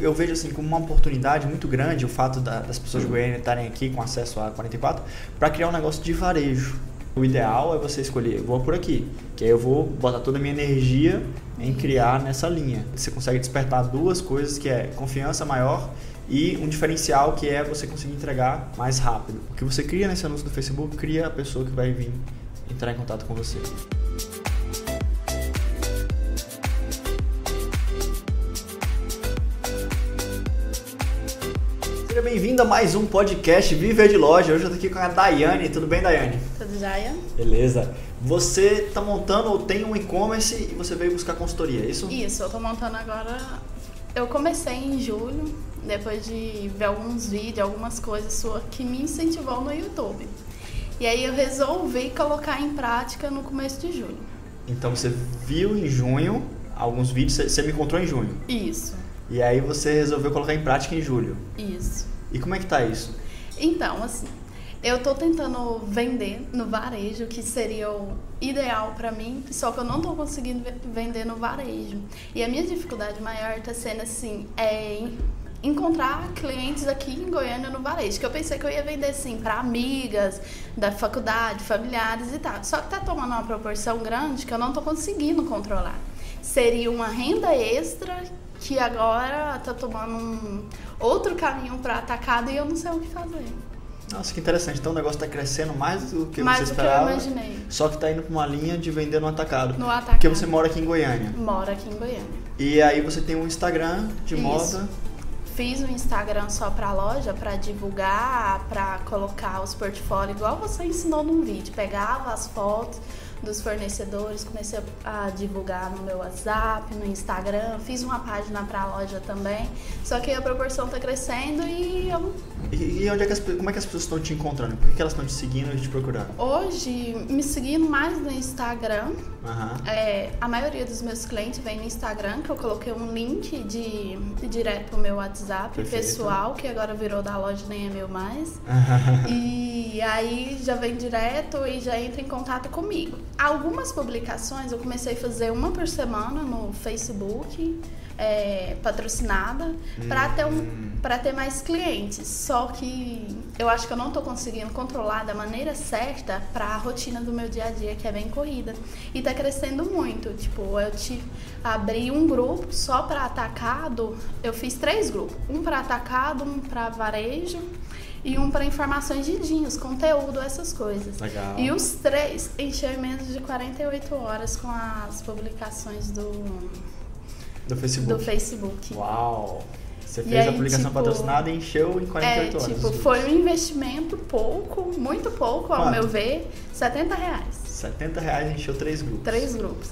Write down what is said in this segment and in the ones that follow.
Eu vejo assim como uma oportunidade muito grande o fato da, das pessoas de Goiânia estarem aqui com acesso a 44 para criar um negócio de varejo. O ideal é você escolher, vou por aqui, que aí eu vou botar toda a minha energia em criar nessa linha. Você consegue despertar duas coisas que é confiança maior e um diferencial que é você conseguir entregar mais rápido. O que você cria nesse anúncio do Facebook cria a pessoa que vai vir entrar em contato com você. Seja bem-vindo a mais um podcast Viver de Loja. Hoje eu tô aqui com a Daiane. Tudo bem, Daiane? Tudo jóia? Beleza. Você está montando ou tem um e-commerce e você veio buscar consultoria, é isso? Isso, eu tô montando agora. Eu comecei em julho, depois de ver alguns vídeos, algumas coisas suas que me incentivou no YouTube. E aí eu resolvi colocar em prática no começo de julho. Então você viu em junho alguns vídeos, você me encontrou em junho. Isso, E aí você resolveu colocar em prática em julho. isso. E como é que tá isso? Então, assim, eu tô tentando vender no varejo, que seria o ideal pra mim, só que eu não tô conseguindo ve- vender no varejo. E a minha dificuldade maior tá sendo assim, é encontrar clientes aqui em Goiânia no varejo, que eu pensei que eu ia vender assim pra amigas da faculdade, familiares e tal. Só que tá tomando uma proporção grande que eu não tô conseguindo controlar. Seria uma renda extra que agora tá tomando um outro caminho para atacado e eu não sei o que fazer. Nossa, que interessante. Então o negócio está crescendo mais do que Mais você do que eu esperava. imaginei. Só que está indo para uma linha de vender no atacado. No atacado. Porque você mora aqui em Goiânia. Moro aqui em Goiânia. E aí você tem um Instagram de Isso. moda. Fiz um Instagram só pra loja, pra divulgar, pra colocar os portfólios, igual você ensinou num vídeo. Pegava as fotos dos fornecedores, comecei a divulgar no meu WhatsApp, no Instagram, fiz uma página pra loja também. Só que a proporção tá crescendo e eu E, e onde é que as, como é que as pessoas estão te encontrando? Por que, que elas estão te seguindo e te procurando? hoje me seguindo mais no Instagram, Aham. É, a maioria dos meus clientes vem no Instagram, que eu coloquei um link de, de direto pro meu WhatsApp Perfeito. pessoal, que agora virou da loja, nem é meu mais. E aí já vem direto e já entra em contato comigo. Algumas publicações eu comecei a fazer uma por semana no Facebook, é, patrocinada, para ter, um, pra ter mais clientes. Só que eu acho que eu não tô conseguindo controlar da maneira certa para a rotina do meu dia a dia, que é bem corrida. E tá crescendo muito. Tipo, eu te abri um grupo só para atacado. Eu fiz três grupos: um para atacado, um para varejo e um para informações de jeans, conteúdo, essas coisas. Legal. E os três encheu em menos de 48 horas com as publicações do, Do Facebook. do Facebook. Uau! Você fez a aí, publicação tipo, patrocinada e encheu em 48 É, horas. tipo, foi um investimento pouco, muito pouco, ao Quanto? meu ver, 70 reais. 70 reais encheu três grupos. Três grupos.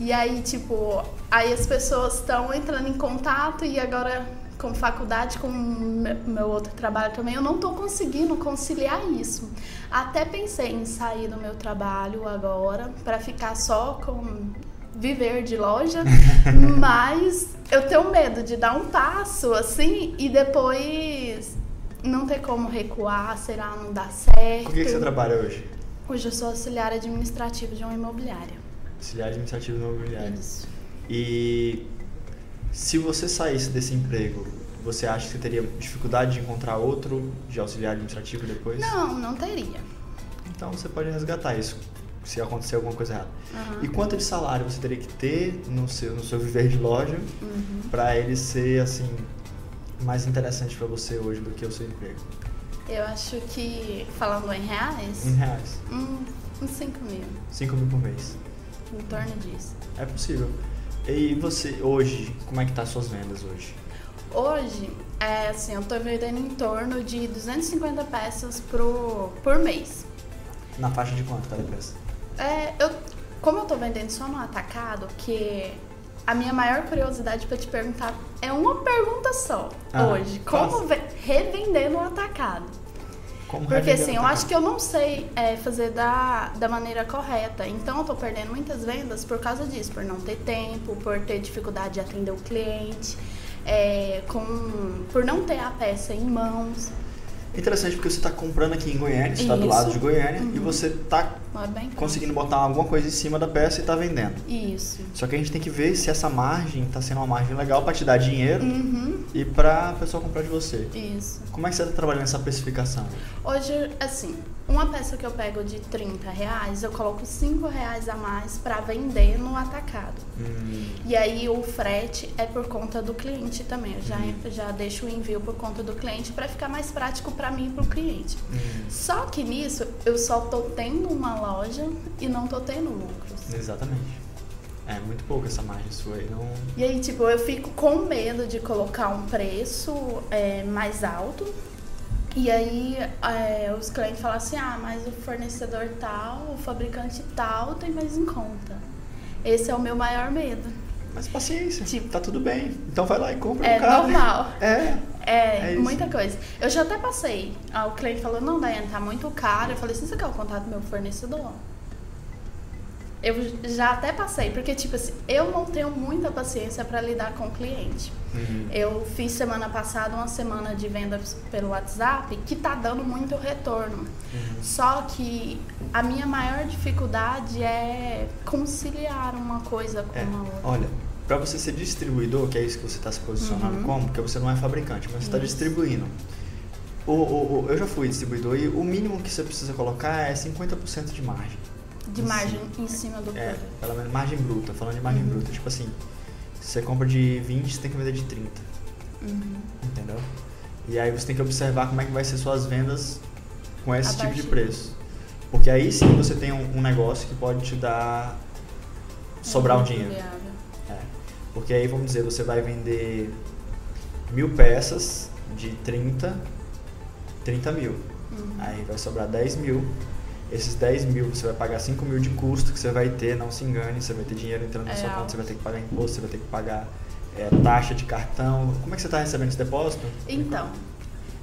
E aí, tipo, aí as pessoas estão entrando em contato e agora com faculdade, com me- meu outro trabalho também, eu não tô conseguindo conciliar isso. Até pensei em sair do meu trabalho agora para ficar só com viver de loja, mas eu tenho medo de dar um passo assim e depois não ter como recuar, sei lá, não dar certo. Com que, que você trabalha hoje? Hoje eu sou auxiliar administrativo de uma imobiliária. Auxiliar administrativo no imobiliário. Isso. E se você saísse desse emprego, você acha que você teria dificuldade de encontrar outro de auxiliar administrativo depois? Não, não teria. Então você pode resgatar isso, se acontecer alguma coisa errada. Aham. E quanto de salário você teria que ter no seu, no seu viver de loja Uhum. para ele ser assim mais interessante para você hoje do que o seu emprego? Eu acho que, falando em reais, Em reais. um, uns 5 mil, 5 mil por mês. em torno disso. É possível. E você, hoje, como é que tá as suas vendas hoje? Hoje, é assim, eu tô vendendo em torno de 250 peças pro, por mês. Na faixa de quanto cada peça? É, eu, como eu tô vendendo só no atacado, que a minha maior curiosidade pra te perguntar é uma pergunta só Ah, hoje. Como revender no atacado? Como Porque assim, eu acho que eu não sei é, fazer da, da maneira correta. Então eu tô perdendo muitas vendas por causa disso, por não ter tempo, por ter dificuldade de atender o cliente, é, com, por não ter a peça em mãos. Interessante porque você está comprando aqui em Goiânia, você está do lado de Goiânia uhum. e você está conseguindo botar alguma coisa em cima da peça e está vendendo. Isso. Só que a gente tem que ver se essa margem está sendo uma margem legal para te dar dinheiro uhum. e para a pessoa comprar de você. Isso. Como é que você está trabalhando essa precificação? Hoje, assim, uma peça que eu pego de 30 reais, eu coloco 5 reais a mais para vender no atacado. Hum. E aí o frete é por conta do cliente também. Eu já, hum. já deixo o envio por conta do cliente para ficar mais prático para mim e para o cliente. Hum. Só que nisso eu só tô tendo uma loja e não tô tendo lucros. Exatamente. É muito pouco essa margem sua aí. Não... E aí, tipo, eu fico com medo de colocar um preço é, mais alto e aí é, os clientes falam assim, ah, mas o fornecedor tal, o fabricante tal tem mais em conta. Esse é o meu maior medo. Mas paciência, tipo, tá tudo bem. Então vai lá e compra é um carro. normal. É. É, é muita coisa. Eu já até passei. Ah, o cliente falou, não, Daiane, tá muito caro. Eu falei você quer o contato do meu fornecedor? Eu já até passei, porque, tipo assim, eu não tenho muita paciência para lidar com o cliente. Uhum. Eu fiz semana passada uma semana de venda pelo WhatsApp que tá dando muito retorno. Uhum. Só que a minha maior dificuldade é conciliar uma coisa com é, uma outra. Olha, para você ser distribuidor, que é isso que você está se posicionando uhum. como, porque você não é fabricante, mas você está distribuindo. O, o, o, eu já fui distribuidor e o mínimo que você precisa colocar é 50% de margem. De margem em cima do É, pelo menos margem bruta, falando de margem uhum. bruta. Tipo assim, se você compra de 20, você tem que vender de 30. Uhum. Entendeu? E aí você tem que observar como é que vai ser suas vendas com esse tipo de preço. Porque aí sim você tem um, um negócio que pode te dar sobrar um dinheiro. É. Porque aí vamos dizer, você vai vender mil peças de 30, 30 mil. Uhum. Aí vai sobrar 10 mil esses 10 mil você vai pagar 5 mil de custo que você vai ter, não se engane, você vai ter dinheiro entrando na é sua conta, você vai ter que pagar imposto, você vai ter que pagar é, taxa de cartão. Como é que você está recebendo esse depósito? Então,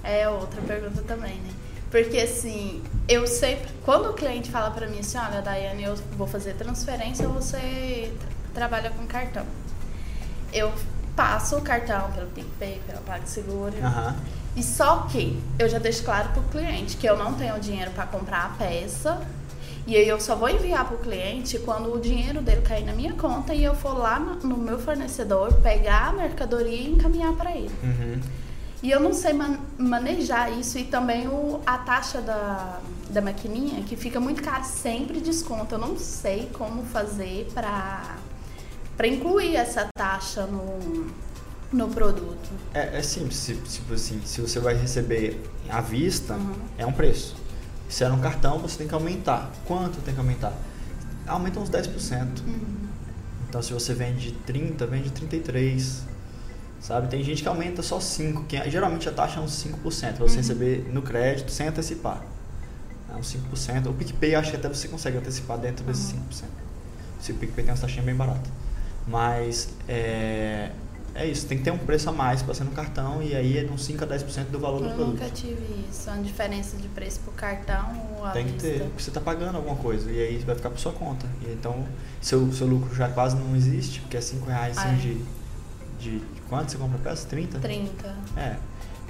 é outra pergunta também, né? Porque assim, eu sempre, quando o cliente fala para mim assim, olha, Daiane, eu vou fazer transferência ou você trabalha com cartão? Eu passo o cartão pelo PicPay, pela PagSeguro. Uhum. E só que eu já deixo claro para o cliente que eu não tenho dinheiro para comprar a peça. E aí eu só vou enviar para o cliente quando o dinheiro dele cair na minha conta e eu for lá no, meu fornecedor, pegar a mercadoria e encaminhar para ele. Uhum. E eu não sei man manejar isso e também o, a taxa da, da maquininha, que fica muito cara, sempre desconto. Eu não sei como fazer para incluir essa taxa no, no produto? É, é simples, tipo assim, se você vai receber à vista, uhum. é um preço. Se era um cartão, você tem que aumentar. Quanto tem que aumentar? Aumenta uns 10%. Uhum. Então, se você vende 30, vende 33. Sabe? Tem gente que aumenta só 5, que geralmente a taxa é uns 5% para você uhum. receber no crédito sem antecipar. É uns 5%. O PicPay acho que até você consegue antecipar dentro desses 5%. Se o PicPay tem uma taxinha bem barata. Mas é, é isso, tem que ter um preço a mais para ser no cartão e aí é de uns 5 a 10% do valor eu do produto. Eu nunca tive isso, uma diferença de preço pro cartão ou a Tem que ter, porque você está pagando alguma coisa e aí vai ficar por sua conta. E então seu, seu lucro já quase não existe, porque é 5 reais assim, de, de, de quanto você compra a peça? 30? 30. É.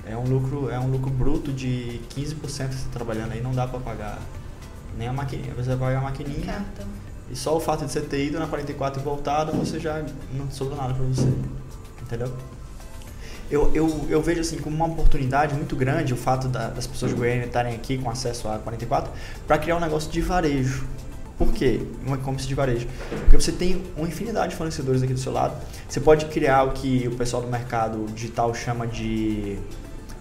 É um lucro, é um lucro bruto de 15% que você está trabalhando aí, não dá para pagar nem a maquininha. Você vai pagar a maquininha. Cartão. E só o fato de você ter ido na 44 e voltado, você já não sobrou nada para você entendeu? Eu, eu, eu vejo assim como uma oportunidade muito grande o fato da, das pessoas de Goiânia estarem aqui com acesso a 44 para criar um negócio de varejo. Por quê? Um e-commerce de varejo. Porque você tem uma infinidade de fornecedores aqui do seu lado. Você pode criar o que o pessoal do mercado digital chama de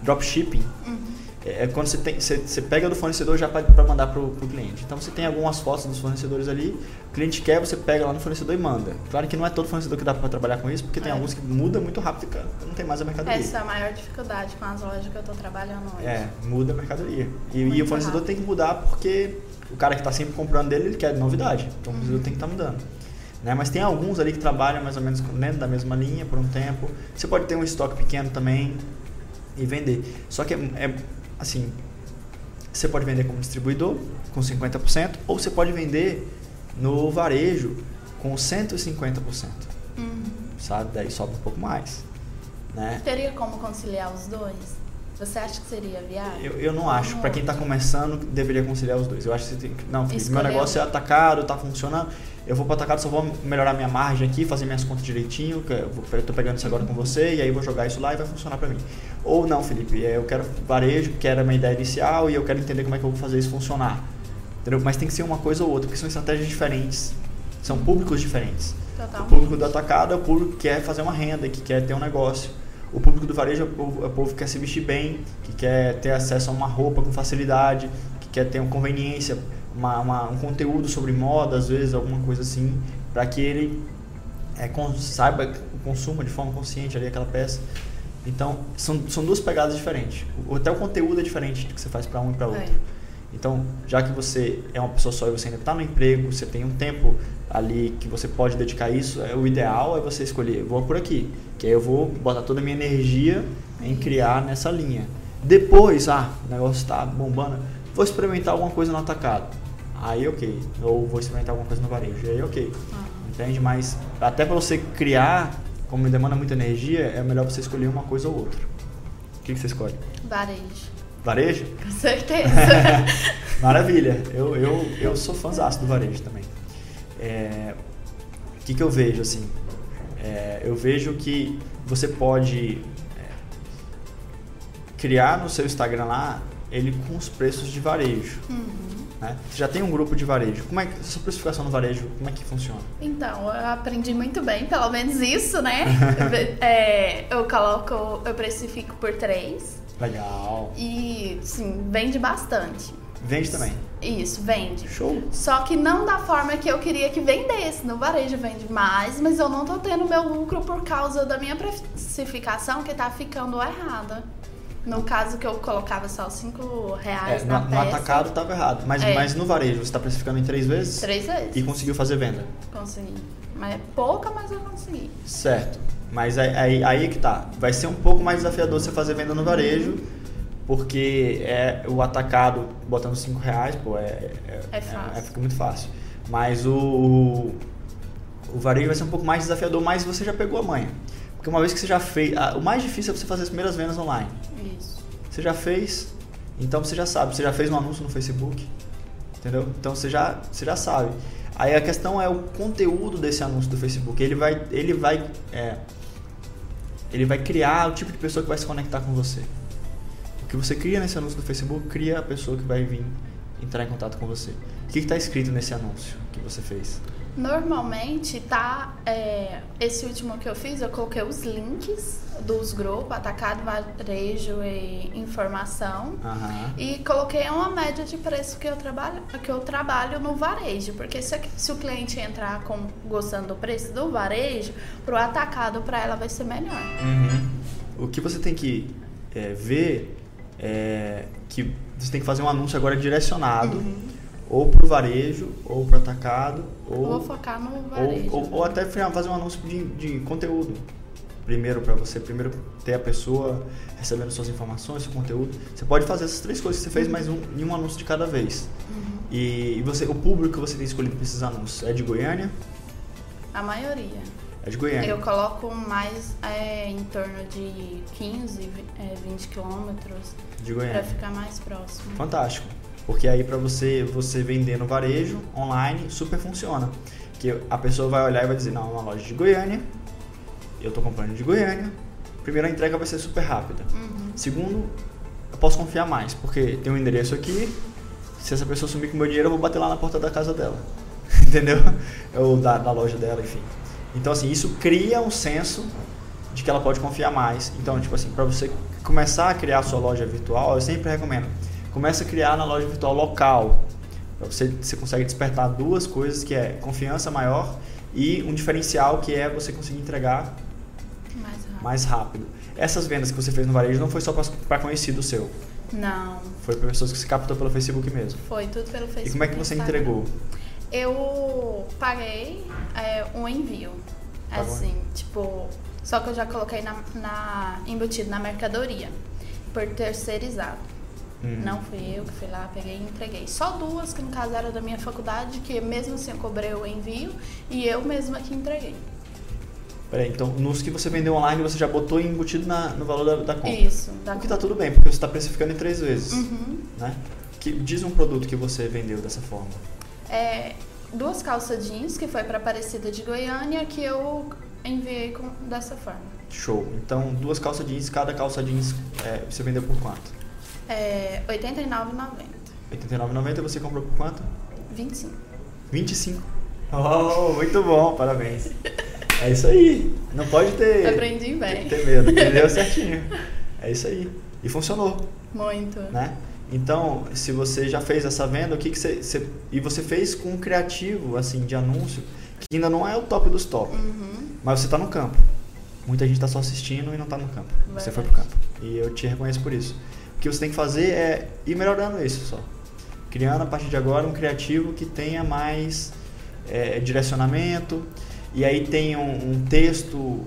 dropshipping. Uhum é, é quando você, tem, você, você pega do fornecedor já para mandar para o cliente. Então você tem algumas fotos dos fornecedores ali, o cliente quer, você pega lá no fornecedor e manda. Claro que não é todo fornecedor que dá para trabalhar com isso, porque é. tem alguns que muda muito rápido e não tem mais a mercadoria. Essa é a maior dificuldade com as lojas que eu estou trabalhando hoje. É, muda a mercadoria. E, e o fornecedor rápido. tem que mudar porque o cara que está sempre comprando dele, ele quer novidade. Então o fornecedor uhum. tem que estar tá mudando. Né? Mas tem alguns ali que trabalham mais ou menos dentro da mesma linha por um tempo. Você pode ter um estoque pequeno também e vender. Só que é, é assim, você pode vender como distribuidor com 50% ou você pode vender no varejo com 150%. Uhum. Sabe? Daí sobe um pouco mais. Né? Teria como conciliar os dois? Você acha que seria viável? Eu, eu não acho. Para quem está começando, deveria conciliar os dois. Eu acho que você tem que. Não, Felipe, meu negócio é atacado, está funcionando. Eu vou para atacado, só vou melhorar minha margem aqui, fazer minhas contas direitinho. Que eu estou pegando isso agora com você, e aí vou jogar isso lá e vai funcionar para mim. Ou não, Felipe, é, eu quero varejo, que era a minha ideia inicial, e eu quero entender como é que eu vou fazer isso funcionar. Entendeu? Mas tem que ser uma coisa ou outra, porque são estratégias diferentes. São públicos diferentes. Totalmente. O público do atacado é o público que quer fazer uma renda, que quer ter um negócio. O público do varejo é o povo, é o povo que quer se vestir bem, que quer ter acesso a uma roupa com facilidade, que quer ter uma conveniência, uma, uma, um conteúdo sobre moda, às vezes, alguma coisa assim, para que ele é, saiba, consuma de forma consciente ali aquela peça. Então, são, são duas pegadas diferentes. Até o conteúdo é diferente do que você faz para um e para outro. É. Então, já que você é uma pessoa só e você ainda está no emprego, você tem um tempo ali que você pode dedicar isso, é, o ideal é você escolher, vou por aqui, que aí eu vou botar toda a minha energia em criar nessa linha. Depois, ah, o negócio está bombando, vou experimentar alguma coisa no atacado. Aí, ok. Ou vou experimentar alguma coisa no varejo. Aí, ok. Ah. Entende? Mas até para você criar, como demanda muita energia, é melhor você escolher uma coisa ou outra. O que, que você escolhe? Varejo. Varejo? Com certeza. Maravilha. Eu, eu, eu sou fãzão do varejo também. É, o que, que eu vejo assim? É, eu vejo que você pode é, criar no seu Instagram lá ele com os preços de varejo. Uhum. Né? Você já tem um grupo de varejo. Como é que sua precificação no varejo, como é que funciona? Então, eu aprendi muito bem, pelo menos isso, né? é, eu coloco, eu precifico por três. Legal. E, sim, vende bastante. Vende também? Isso, vende. Show. Só que não da forma que eu queria que vendesse. No varejo vende mais, mas eu não tô tendo meu lucro por causa da minha precificação que tá ficando errada. No caso que eu colocava só 5 reais é, no, atacado estava errado. Mas, é. mas no varejo você está precificando em três vezes? Três vezes. E conseguiu fazer venda? Consegui. Mas é pouca, mas eu consegui. Certo. Mas aí, aí, aí que tá. Vai ser um pouco mais desafiador você fazer venda no varejo, porque é o atacado botando 5 reais, pô, é, é, é fácil. É, fica muito fácil. Mas o, o, o varejo vai ser um pouco mais desafiador, mas você já pegou a manha. Porque uma vez que você já fez. o mais difícil é você fazer as primeiras vendas online. Isso. Você já fez, então você já sabe. Você já fez um anúncio no Facebook, entendeu? Então você já, você já sabe. Aí a questão é o conteúdo desse anúncio do Facebook. Ele vai, ele vai, é, ele vai criar o tipo de pessoa que vai se conectar com você. O que você cria nesse anúncio do Facebook cria a pessoa que vai vir entrar em contato com você. O que está escrito nesse anúncio que você fez? Normalmente tá. É, esse último que eu fiz, eu coloquei os links dos grupos, atacado, varejo e informação. Uhum. E coloquei uma média de preço que eu trabalho, que eu trabalho no varejo. Porque se, se o cliente entrar com, gostando do preço do varejo, pro atacado para ela vai ser melhor. Uhum. O que você tem que é, ver é que você tem que fazer um anúncio agora direcionado. Uhum ou para o varejo, ou para atacado. Ou, Vou focar no varejo. Ou, ou, ou até fazer um anúncio de, de conteúdo. Primeiro para você, primeiro ter a pessoa recebendo suas informações, seu conteúdo. Você pode fazer essas três coisas que você fez, mas um, em um anúncio de cada vez. Uhum. E, e, você, o público que você tem escolhido para esses anúncios é de Goiânia? A maioria. É de Goiânia. Eu coloco mais é, em torno de 15, é, 20 quilômetros. De Goiânia. Para ficar mais próximo. Fantástico. Porque aí para você você vender no varejo online super funciona. Que a pessoa vai olhar e vai dizer, não, é uma loja de Goiânia, eu estou comprando de Goiânia. Primeiro a entrega vai ser super rápida. Uhum. Segundo, eu posso confiar mais, porque tem um endereço aqui, se essa pessoa sumir com meu dinheiro, eu vou bater lá na porta da casa dela. Entendeu? Ou da, da loja dela, enfim. Então assim, isso cria um senso de que ela pode confiar mais. Então, tipo assim, para você começar a criar a sua loja virtual, eu sempre recomendo começa a criar na loja virtual local. Você, você consegue despertar duas coisas que é confiança maior e um diferencial que é você conseguir entregar mais rápido. Mais rápido. Essas vendas que você fez no varejo não foi só para conhecido seu? Não. Foi para pessoas que se captou pelo Facebook mesmo? Foi, tudo pelo Facebook. E como é que você entregou? Eu paguei é, um envio. Pagou. Assim, tipo, só que eu já coloquei na, na, embutido na mercadoria, por terceirizado. Uhum. Não fui eu que fui lá, peguei e entreguei. Só duas, que no caso era da minha faculdade, que mesmo assim eu cobrei o envio e eu mesma que entreguei. Peraí, então nos que você vendeu online você já botou embutido na, no valor da, da compra. Isso. Da o que está tudo bem, porque você está precificando em três vezes. Uhum. Né? Que, diz um produto que você vendeu dessa forma. É, duas calças jeans, que foi para Aparecida de Goiânia, que eu enviei com, dessa forma. Show. Então, duas calças jeans, cada calça jeans é, você vendeu por quanto? É, R$ 89,90. R$ 89,90 você comprou por quanto? 25. 25? Oh, muito bom, parabéns. É isso aí. Não pode ter. Aprendi bem. Ter medo. Entendeu certinho. É isso aí. E funcionou. Muito. Né? Então, se você já fez essa venda, o que, que você, você, E você fez com um criativo, assim, de anúncio, que ainda não é o top dos top. Uhum. Mas você está no campo. Muita gente está só assistindo e não está no campo. Verdade. Você foi pro campo. E eu te reconheço por isso. O que você tem que fazer é ir melhorando isso só. Criando a partir de agora um criativo que tenha mais é, direcionamento. E aí tem um, um texto.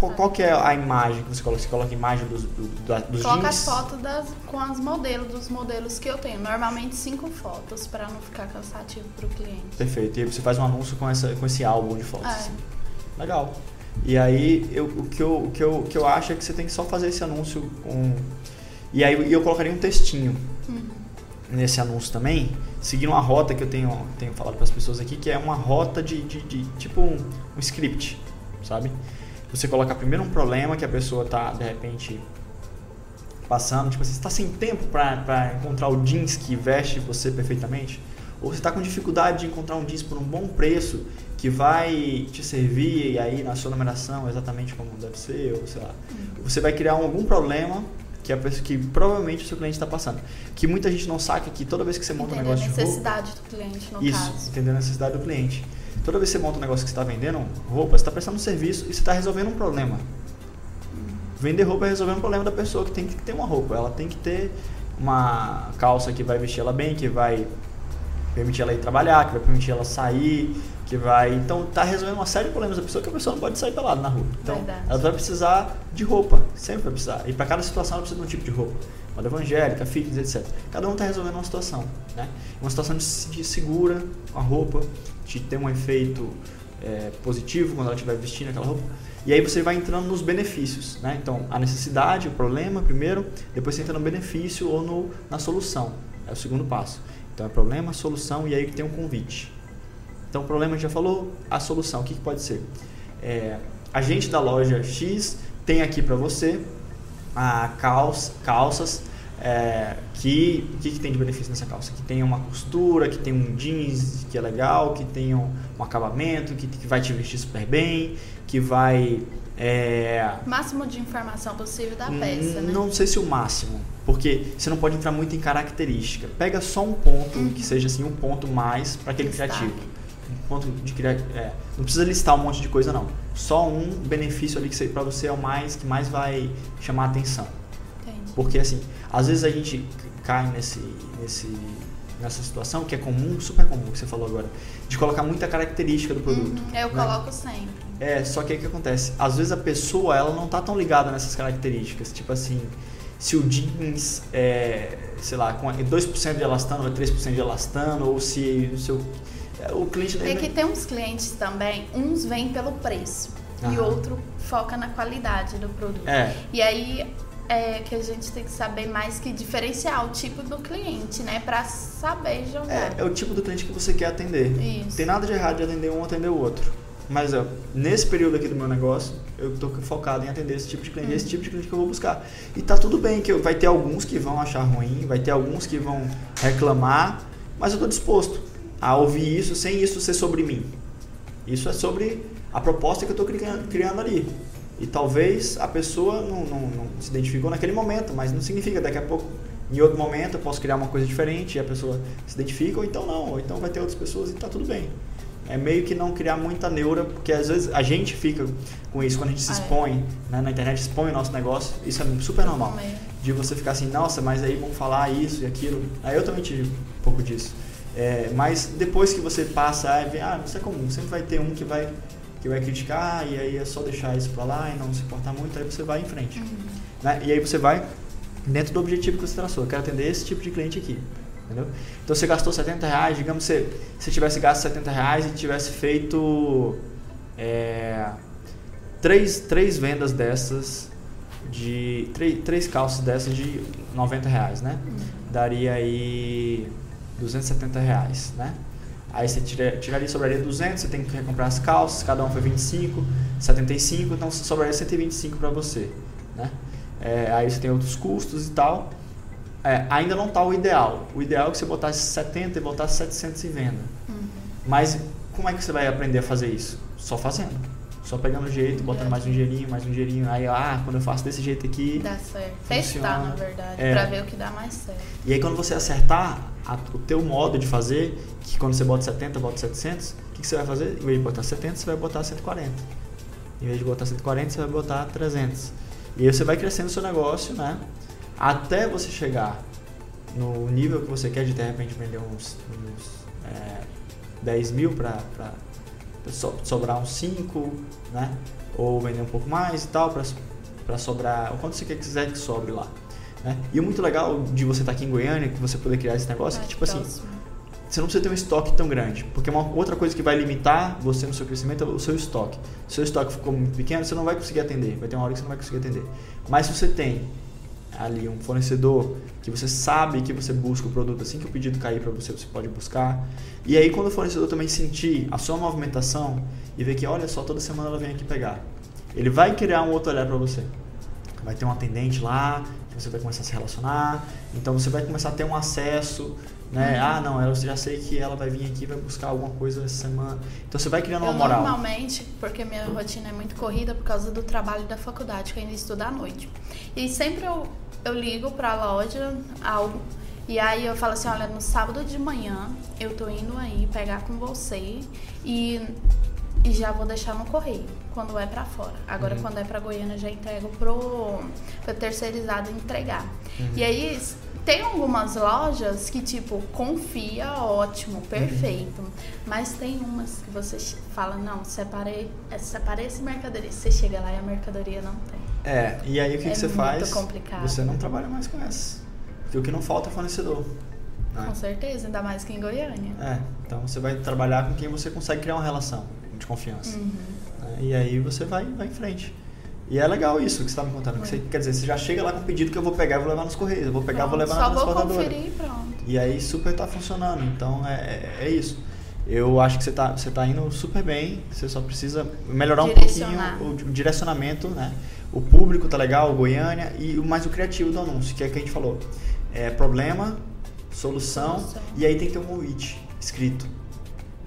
Qual, qual, que é a imagem que você coloca? Você coloca a imagem dos, do, dos Coloca jeans? as fotos das, com as modelos, dos modelos que eu tenho. Normalmente cinco fotos para não ficar cansativo para o cliente. Perfeito. E aí você faz um anúncio com, essa, com esse álbum de fotos. É. Assim. Legal. E aí eu, o, que eu, o, que eu, o que eu acho é que você tem que só fazer esse anúncio com. E aí eu colocaria um textinho Uhum. nesse anúncio também, seguindo uma rota que eu tenho, tenho falado para as pessoas aqui, que é uma rota de, de, de tipo um, um script, sabe? Você coloca primeiro um problema que a pessoa tá de repente passando, tipo, você está sem tempo para encontrar o jeans que veste você perfeitamente, ou você está com dificuldade de encontrar um jeans por um bom preço que vai te servir e aí na sua numeração exatamente como deve ser, ou sei lá. Você vai criar algum problema que, a pessoa, que provavelmente o seu cliente está passando. Que muita gente não saca que toda vez que você monta um negócio de roupa... necessidade do cliente, no Isso, caso. entender a necessidade do cliente. Toda vez que você monta um negócio que você está vendendo roupa, você está prestando um serviço e você está resolvendo um problema. Vender roupa é resolver um problema da pessoa que tem que ter uma roupa. Ela tem que ter uma calça que vai vestir ela bem, que vai permitir ela ir trabalhar, que vai permitir ela sair, que vai. Então tá resolvendo uma série de problemas da pessoa que a pessoa não pode sair pelada na rua. Então Verdade. ela vai precisar de roupa, sempre vai precisar. E para cada situação ela precisa de um tipo de roupa. Moda evangélica, fitness, etc. Cada um está resolvendo uma situação, né? Uma situação de, de segura com a roupa, de ter um efeito é, positivo quando ela estiver vestindo aquela roupa. E aí você vai entrando nos benefícios, né? Então, a necessidade, o problema primeiro, depois você entra no benefício ou no, na solução. É o segundo passo. Então, é problema, solução e aí tem um convite. Então, o problema a gente já falou, a solução, o que, que pode ser? É, a gente da loja X tem aqui para você a calça, calças é, que o que, que tem de benefício nessa calça? Que tem uma costura, que tem um jeans que é legal, que tem um, um acabamento, que, que vai te vestir super bem, que vai é, Máximo de informação possível da peça, né? não sei se o máximo, porque você não pode entrar muito em característica. Pega só um ponto que seja assim um ponto mais para aquele Destaque. criativo. Um ponto de criar, é, não precisa listar um monte de coisa não. Só um benefício ali que para você é o mais que mais vai chamar a atenção. Entendi. Porque assim, às vezes a gente cai nesse, nesse, nessa situação que é comum, super comum que você falou agora, de colocar muita característica do produto. Uhum, Eu né? coloco sempre. É, só que o que acontece? Às vezes a pessoa ela não tá tão ligada nessas características. Tipo assim, se o jeans é, sei lá, com 2% de elastano ou 3% de elastano, ou se o seu. é, O cliente Tem que ter uns clientes também, uns vêm pelo preço e Aham. outro foca na qualidade do produto. É, E aí é que a gente tem que saber mais que diferenciar o tipo do cliente, né? Pra saber jogar. é, é o tipo do cliente que você quer atender. Isso. Tem nada de errado de atender um ou atender o outro. Mas ó, nesse período aqui do meu negócio, eu tô focado em atender esse tipo de cliente, esse tipo de cliente que eu vou buscar. E tá tudo bem que eu- vai ter alguns que vão achar ruim, vai ter alguns que vão reclamar, mas eu tô disposto a ouvir isso sem isso ser sobre mim. Isso é sobre a proposta que eu tô criando, criando ali. E talvez a pessoa não, não, não se identificou naquele momento, mas não significa daqui a pouco, em outro momento, eu posso criar uma coisa diferente e a pessoa se identifica, ou então não, ou então vai ter outras pessoas e tá tudo bem. É meio que não criar muita neura, porque às vezes a gente fica com isso, quando a gente se Ah, é. expõe né, na internet, expõe o nosso negócio, isso é super normal. De você ficar assim, nossa, mas aí vão falar isso e aquilo. Aí eu também tive um pouco disso. É, mas depois que você passa, aí vem, ah, isso é comum, sempre vai ter um que vai, que vai criticar, e aí é só deixar isso pra lá e não se importar muito, aí você vai em frente. Né? E aí você vai dentro do objetivo que você traçou. Eu quero atender esse tipo de cliente aqui. Entendeu? Então você gastou 70 reais, digamos que você, se tivesse gasto 70 reais e tivesse feito é, três, três vendas dessas de três, três calças dessas de 90 reais, né? Uhum. Daria aí 270 reais, né? Aí você tira, tiraria, sobraria 200, você tem que recomprar as calças, cada um foi 25, 75, então sobraria 125 para você, né? É, aí você tem outros custos e tal. É, ainda não está o ideal. O ideal é que você botasse 70 e botasse 700 em venda. Uhum. Mas como é que você vai aprender a fazer isso? Só fazendo. Só pegando jeito, botando mais um dinheirinho, mais um dinheirinho. Aí, ah, quando eu faço desse jeito aqui. Dá certo. Testar, na verdade, é. pra ver o que dá mais certo. E aí, quando você acertar a, o teu modo de fazer, que quando você bota 70, bota 700, o que, que você vai fazer? Em vez de botar 70, você vai botar 140. Em vez de botar 140, você vai botar 300. E aí você vai crescendo o seu negócio, né? Até você chegar no nível que você quer de, de repente, vender uns, uns é, 10 mil para sobrar uns 5, né? Ou vender um pouco mais e tal, para sobrar o quanto você quiser que sobre lá. Né? E o muito legal de você estar tá aqui em Goiânia, que você poder criar esse negócio, é que tipo assim, você não precisa ter um estoque tão grande, porque uma outra coisa que vai limitar você no seu crescimento é o seu estoque. Se o seu estoque ficou muito pequeno, você não vai conseguir atender, vai ter uma hora que você não vai conseguir atender. Mas se você tem ali um fornecedor que você sabe que você busca o produto assim que o pedido cair para você, você pode buscar. E aí quando o fornecedor também sentir a sua movimentação e ver que olha só, toda semana ela vem aqui pegar. Ele vai criar um outro olhar para você. Vai ter um atendente lá, que você vai começar a se relacionar, então você vai começar a ter um acesso né? Uhum. Ah, não, eu já sei que ela vai vir aqui vai buscar alguma coisa essa semana. Então você vai criando uma eu, moral. Normalmente, porque minha rotina é muito corrida por causa do trabalho da faculdade, que eu ainda estudo à noite. E sempre eu, eu ligo para a loja algo e aí eu falo assim, olha, no sábado de manhã eu tô indo aí pegar com você e, e já vou deixar no correio quando é para fora. Agora uhum. quando é para Goiânia já entrego pro, pro terceirizado entregar. Uhum. E aí tem algumas lojas que, tipo, confia, ótimo, perfeito. Uhum. Mas tem umas que você fala, não, separei, é, separei essa mercadoria. Você chega lá e a mercadoria não tem. É, e aí o que, é que você faz? complicado. Você não trabalha mais com essa. Porque o que não falta é fornecedor. Né? Com certeza, ainda mais que em Goiânia. É, então você vai trabalhar com quem você consegue criar uma relação de confiança. Uhum. Né? E aí você vai, vai em frente. E é legal isso que você está me contando. Que você, quer dizer, você já chega lá com o pedido que eu vou pegar e vou levar nos Correios. Eu vou pegar e vou levar na transportadora. Só vou conferir pronto. E aí super está funcionando. Então é, é, é, isso. Eu acho que você está você tá indo super bem. Você só precisa melhorar um pouquinho o, o, direcionamento, né? O público tá legal, Goiânia e o mais o criativo do anúncio, que é o que a gente falou. É problema, solução, solução. e aí tem que ter um convite escrito.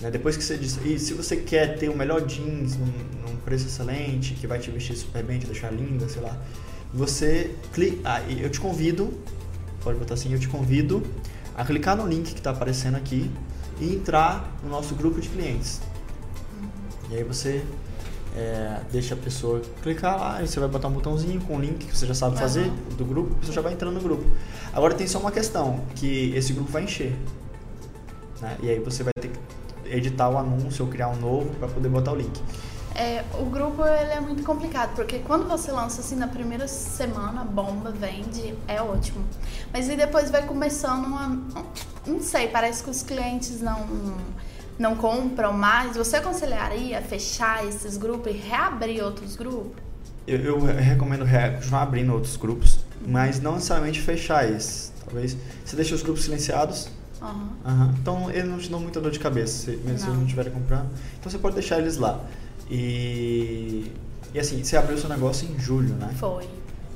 Né? Depois que você diz, e se você quer ter o melhor jeans num, num, preço excelente, que vai te vestir super bem, te deixar linda, sei lá, você clica. Ah, eu te convido, pode botar assim, eu te convido a clicar no link que está aparecendo aqui e entrar no nosso grupo de clientes. E aí você é, deixa a pessoa clicar lá, e você vai botar um botãozinho com o link que você já sabe fazer uhum. do grupo, você já vai entrando no grupo. Agora tem só uma questão, que esse grupo vai encher. Né? E aí você vai ter que editar o anúncio ou criar um novo para poder botar o link. É, o grupo ele é muito complicado, porque quando você lança assim na primeira semana, bomba, vende, é ótimo. Mas aí depois vai começando uma. Não sei, parece que os clientes não, não compram mais. Você aconselharia fechar esses grupos e reabrir outros grupos? Eu, eu recomendo continuar abrindo outros grupos, mas não necessariamente fechar esses. Talvez você deixe os grupos silenciados Uhum. Uhum. Então eles não te dão muita dor de cabeça, se, mesmo não. se eles não estiverem comprando. Então você pode deixar eles lá. E, e assim, você abriu seu negócio em julho, né? Foi.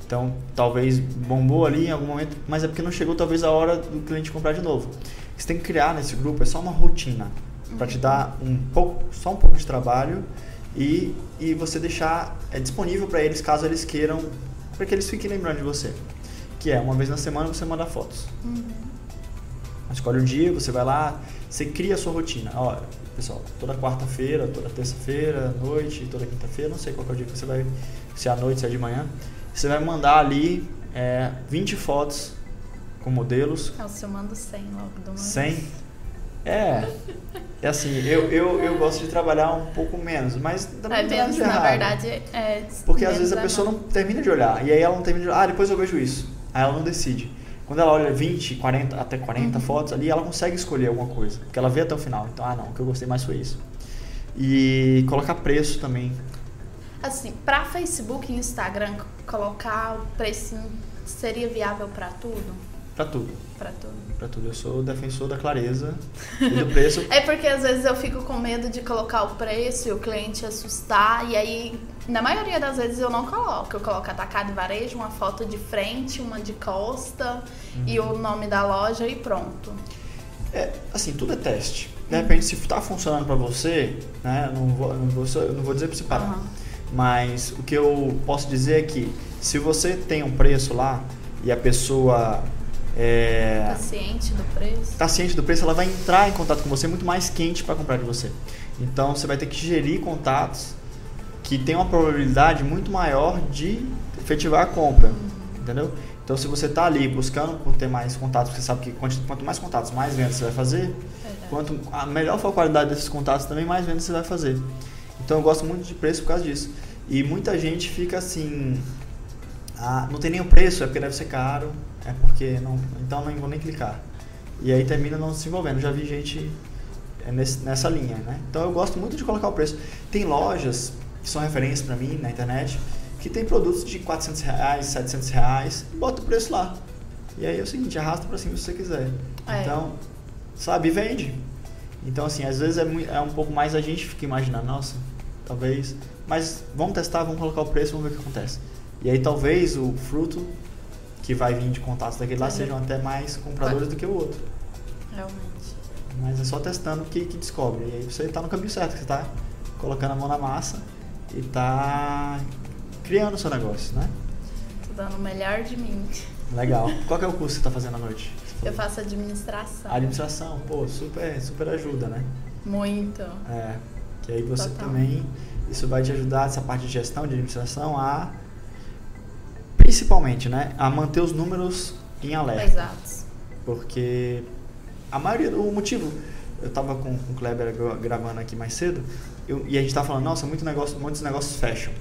Então talvez bombou ali em algum momento, mas é porque não chegou talvez a hora do cliente comprar de novo. Você tem que criar nesse grupo é só uma rotina. Para te dar um pouco, só um pouco de trabalho e, e você deixar é disponível para eles caso eles queiram, para que eles fiquem lembrando de você. Que é uma vez na semana você manda fotos. Uhum. Escolhe um dia, você vai lá, você cria a sua rotina. Olha, pessoal, toda quarta-feira, toda terça-feira, noite, toda quinta-feira, não sei qual é o dia que você vai, se é à noite, se é de manhã, você vai mandar ali é, 20 fotos com modelos. Nossa, eu mando 100 logo do uma 100? É. É assim, eu, eu, eu gosto de trabalhar um pouco menos, mas também é menos, na verdade, é. Porque às vezes a pessoa não termina de olhar, e aí ela não termina de olhar, ah, depois eu vejo isso. Aí ela não decide. Quando ela olha 20, 40, até 40 uhum. fotos ali, ela consegue escolher alguma coisa. Porque ela vê até o final. Então, ah, não, o que eu gostei mais foi isso. E colocar preço também. Assim, para Facebook e Instagram, colocar o preço seria viável para tudo? Para tudo. Para tudo. Para tudo. Eu sou defensor da clareza e do preço. é porque às vezes eu fico com medo de colocar o preço e o cliente assustar. E aí, na maioria das vezes eu não coloco. Eu coloco atacado varejo, uma foto de frente, uma de costa uhum. e o nome da loja e pronto. É, assim, tudo é teste. De repente, se está funcionando para você, né, não vou, não vou, não vou dizer para você parar. Uhum. Mas o que eu posso dizer é que se você tem um preço lá e a pessoa é, tá ciente do preço? Tá ciente do preço, ela vai entrar em contato com você muito mais quente para comprar de você. Então você vai ter que gerir contatos que tem uma probabilidade muito maior de efetivar a compra, uhum. entendeu? Então se você está ali buscando por ter mais contatos, você sabe que quanto mais contatos, mais vendas você vai fazer. Verdade. Quanto a melhor for a qualidade desses contatos, também mais vendas você vai fazer. Então eu gosto muito de preço por causa disso. E muita gente fica assim, ah, não tem nenhum preço, é porque deve ser caro, é porque não, então não vou nem clicar. E aí termina não se envolvendo. Já vi gente é, nesse, nessa linha, né? Então eu gosto muito de colocar o preço. Tem lojas que são referências para mim na internet que tem produtos de 400 reais, 700 reais, bota o preço lá. E aí é o seguinte, arrasta para cima se você quiser. É. Então, sabe, vende. Então, assim, às vezes é, é um pouco mais a gente fica imaginando, nossa, talvez. Mas vamos testar, vamos colocar o preço, vamos ver o que acontece. E aí talvez o fruto que vai vir de contatos daquele lá sejam até mais compradores do que o outro. Realmente. Mas é só testando que, que descobre. E aí você está no caminho certo, você está colocando a mão na massa e está criando o seu negócio, né? Tô dando o melhor de mim. Legal. Qual é o curso que você está fazendo à noite? Eu faço administração. Administração, pô, super, super ajuda, né? Muito. É. Que aí você Total. também, isso vai te ajudar, essa parte de gestão, de administração, a principalmente, né, a manter os números em alerta. Exato. Porque a maioria, o motivo, eu estava com, com o Kleber gravando aqui mais cedo, eu, e a gente estava falando, nossa, muito negócio, muitos negócios fecham.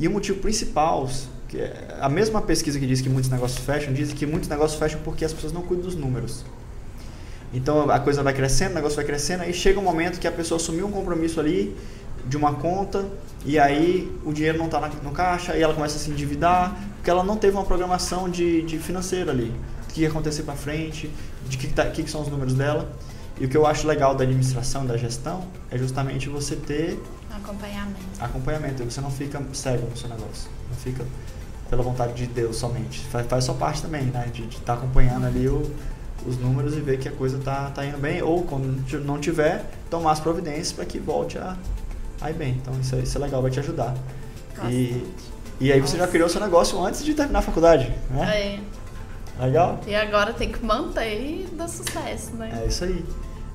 E o motivo principal, que é, a mesma pesquisa que diz que muitos negócios fecham, diz que muitos negócios fecham porque as pessoas não cuidam dos números. Então a coisa vai crescendo, o negócio vai crescendo, aí chega um momento que a pessoa assumiu um compromisso ali de uma conta e aí o dinheiro não está no caixa e ela começa a se endividar porque ela não teve uma programação de, de financeira ali. O que ia acontecer para frente, de que, tá, que, que são os números dela. E o que eu acho legal da administração, da gestão, é justamente você ter acompanhamento. Acompanhamento. Você não fica cego no seu negócio. Não fica pela vontade de Deus somente. Faz, faz sua parte também, né? De estar tá acompanhando ali o, os números e ver que a coisa tá, tá indo bem. Ou quando não tiver, tomar as providências para que volte a, a ir bem. Então isso, isso é legal, vai te ajudar. Bastante. E e aí você já criou seu negócio antes de terminar a faculdade, né? É. Legal? E agora tem que manter e dar sucesso, né? É isso aí.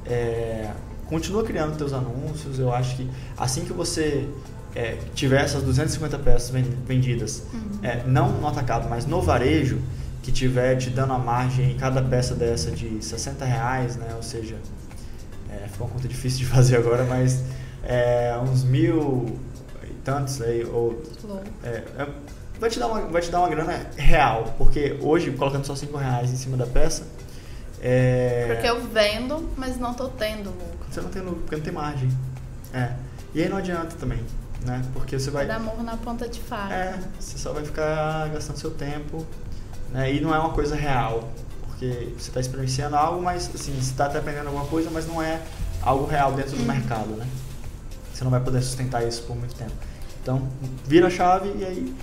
É, continua criando teus anúncios. Eu acho que assim que você é, tiver essas 250 peças vendidas, uhum. é, não no atacado, mas no varejo, que tiver te dando a margem em cada peça dessa de 60 reais, né? Ou seja, é, ficou uma conta difícil de fazer agora, mas é, uns mil tantos aí, ou. É, é, vai, te dar uma, vai te dar uma grana real, porque hoje, colocando só 5 reais em cima da peça. É... Porque eu vendo, mas não tô tendo lucro. Você não tem lucro, porque não tem margem. É. E aí não adianta também, né? Porque você vai. Vai dar morro na ponta de faca. É, você só vai ficar gastando seu tempo. Né? E não é uma coisa real. Porque você está experienciando algo, mas assim, você está até aprendendo alguma coisa, mas não é algo real dentro do uhum. mercado, né? Você não vai poder sustentar isso por muito tempo. Então, vira a chave e aí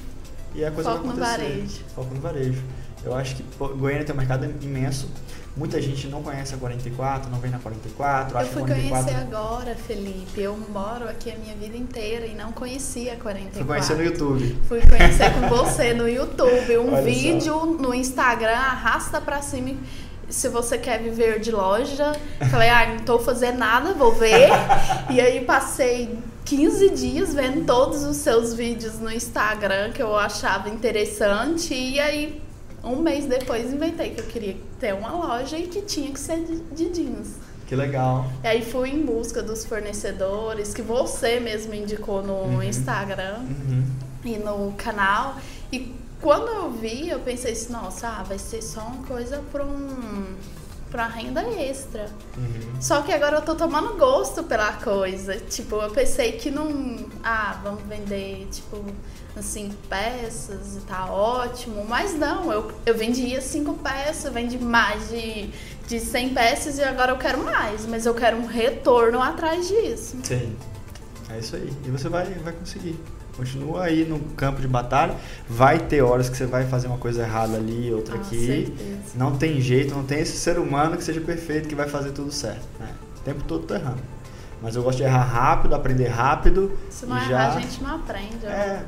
e a coisa Foco vai acontecer. no varejo. Foco no varejo. Eu acho que Goiânia tem um mercado imenso. Muita gente não conhece a 44, não vem na 44. Eu fui 44... conhecer agora, Felipe. Eu moro aqui a minha vida inteira e não conhecia a 44. Fui conhecer no YouTube. Fui conhecer com você no YouTube. Um Olha vídeo só. no Instagram, arrasta pra cima se você quer viver de loja. Falei, ah, não tô fazendo nada, vou ver. e aí passei 15 dias vendo todos os seus vídeos no Instagram que eu achava interessante e aí um mês depois inventei que eu queria ter uma loja e que tinha que ser de jeans. Que legal. E aí fui em busca dos fornecedores que você mesmo indicou no uhum. Instagram uhum. e no canal. E quando eu vi, eu pensei assim, nossa, ah, vai ser só uma coisa para um pra renda extra. Uhum. Só que agora eu tô tomando gosto pela coisa. Tipo, eu pensei que não. Ah, vamos vender, tipo, assim, peças e tá ótimo. Mas não, eu, eu vendia cinco peças, vendi mais de, de 100 peças e agora eu quero mais. Mas eu quero um retorno atrás disso. Sim. É isso aí. E você vai, vai conseguir. Continua aí no campo de batalha. Vai ter horas que você vai fazer uma coisa errada ali, outra ah, aqui. Certeza. Não tem jeito, não tem esse ser humano que seja perfeito que vai fazer tudo certo. Né? O tempo todo tô errando. Mas eu gosto de errar rápido, aprender rápido. Se não errar, já... a gente não aprende. É,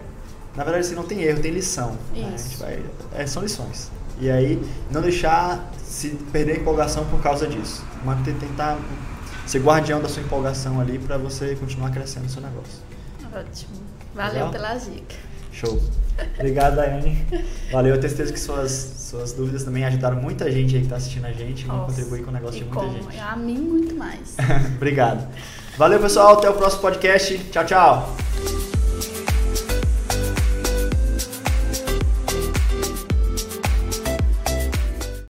na verdade, assim, não tem erro, tem lição. Né? A gente vai... é, são lições. E aí, não deixar se perder a empolgação por causa disso. Manter, tentar ser guardião da sua empolgação ali para você continuar crescendo o seu negócio. Ótimo. Valeu Legal? pela dica. Show. Obrigado, Daiane. Valeu. Eu tenho certeza que suas, suas dúvidas também ajudaram muita gente aí que está assistindo a gente. Vão contribuir com o negócio de muita como? gente. A mim, muito mais. Obrigado. Valeu, pessoal. Até o próximo podcast. Tchau, tchau.